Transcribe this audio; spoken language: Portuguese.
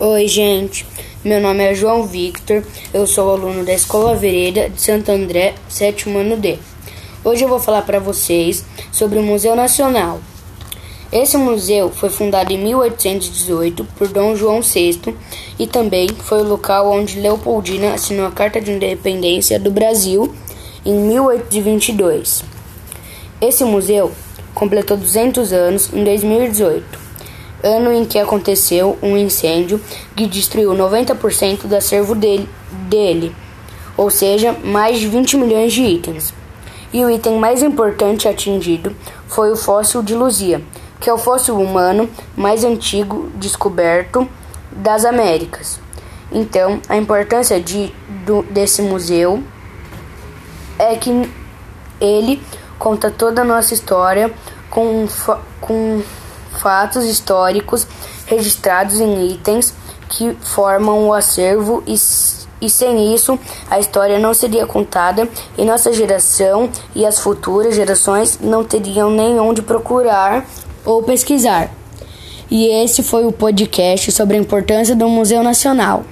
Oi, gente. Meu nome é João Victor. Eu sou aluno da Escola Vereda de Santo André, sétimo ano D. Hoje eu vou falar para vocês sobre o Museu Nacional. Esse museu foi fundado em 1818 por Dom João VI e também foi o local onde Leopoldina assinou a Carta de Independência do Brasil em 1822. Esse museu completou 200 anos em 2018 ano em que aconteceu um incêndio que destruiu 90% do acervo dele, dele, ou seja, mais de 20 milhões de itens. E o item mais importante atingido foi o fóssil de Luzia, que é o fóssil humano mais antigo descoberto das Américas. Então, a importância de, do, desse museu é que ele conta toda a nossa história com, com fatos históricos registrados em itens que formam o acervo e, e sem isso a história não seria contada e nossa geração e as futuras gerações não teriam nem onde procurar ou pesquisar. E esse foi o podcast sobre a importância do Museu Nacional.